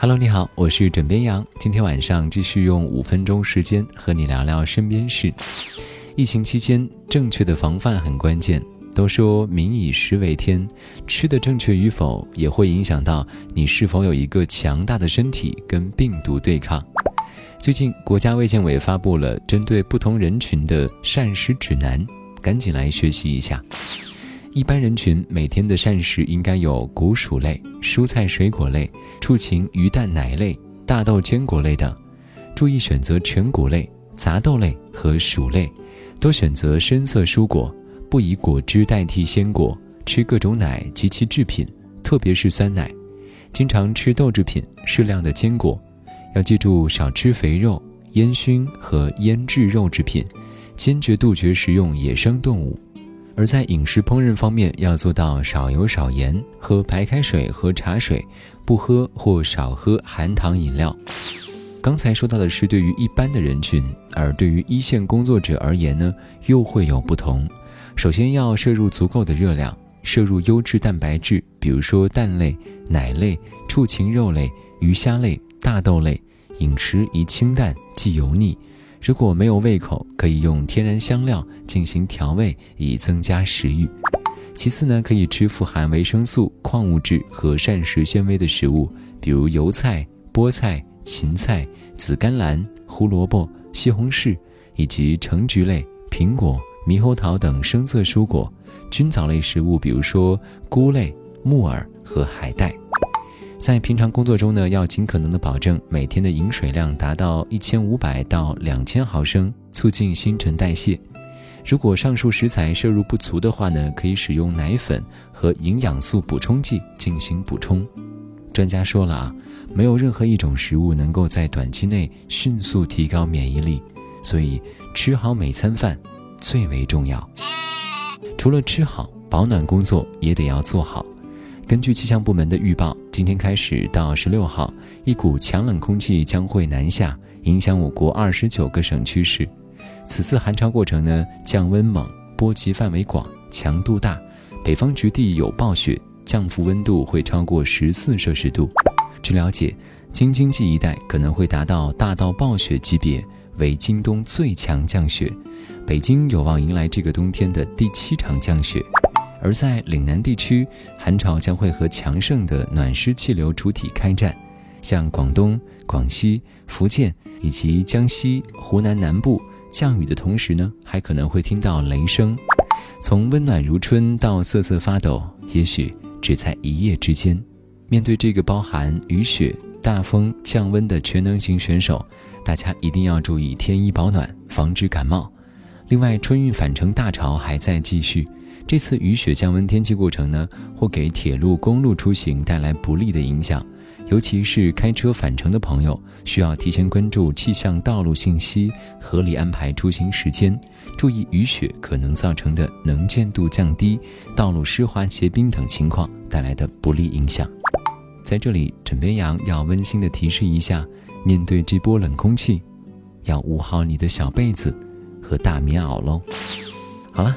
Hello，你好，我是枕边羊。今天晚上继续用五分钟时间和你聊聊身边事。疫情期间，正确的防范很关键。都说民以食为天，吃的正确与否也会影响到你是否有一个强大的身体跟病毒对抗。最近，国家卫健委发布了针对不同人群的膳食指南，赶紧来学习一下。一般人群每天的膳食应该有谷薯类、蔬菜水果类、畜禽鱼蛋奶类、大豆坚果类等，注意选择全谷类、杂豆类和薯类，多选择深色蔬果。不以果汁代替鲜果，吃各种奶及其制品，特别是酸奶。经常吃豆制品，适量的坚果。要记住少吃肥肉、烟熏和腌制肉制品，坚决杜绝食用野生动物。而在饮食烹饪方面，要做到少油少盐，喝白开水和茶水，不喝或少喝含糖饮料。刚才说到的是对于一般的人群，而对于一线工作者而言呢，又会有不同。首先要摄入足够的热量，摄入优质蛋白质，比如说蛋类、奶类、畜禽肉类、鱼虾类、大豆类。饮食宜清淡，忌油腻。如果没有胃口，可以用天然香料进行调味，以增加食欲。其次呢，可以吃富含维生素、矿物质和膳食纤维的食物，比如油菜、菠菜、芹菜、紫甘蓝、胡萝卜、西红柿，以及橙橘类、苹果。猕猴桃等深色蔬果，菌藻类食物，比如说菇类、木耳和海带。在平常工作中呢，要尽可能的保证每天的饮水量达到一千五百到两千毫升，促进新陈代谢。如果上述食材摄入不足的话呢，可以使用奶粉和营养素补充剂进行补充。专家说了啊，没有任何一种食物能够在短期内迅速提高免疫力，所以吃好每餐饭。最为重要。除了吃好，保暖工作也得要做好。根据气象部门的预报，今天开始到十六号，一股强冷空气将会南下，影响我国二十九个省区市。此次寒潮过程呢，降温猛，波及范围广，强度大，北方局地有暴雪，降幅温度会超过十四摄氏度。据了解，京津冀一带可能会达到大到暴雪级别，为今冬最强降雪。北京有望迎来这个冬天的第七场降雪，而在岭南地区，寒潮将会和强盛的暖湿气流主体开战。像广东、广西、福建以及江西、湖南南部，降雨的同时呢，还可能会听到雷声。从温暖如春到瑟瑟发抖，也许只在一夜之间。面对这个包含雨雪、大风、降温的全能型选手，大家一定要注意添衣保暖，防止感冒。另外，春运返程大潮还在继续。这次雨雪降温天气过程呢，会给铁路、公路出行带来不利的影响。尤其是开车返程的朋友，需要提前关注气象、道路信息，合理安排出行时间，注意雨雪可能造成的能见度降低、道路湿滑结冰等情况带来的不利影响。在这里，枕边羊要温馨的提示一下：面对这波冷空气，要捂好你的小被子。和大棉袄喽。好了，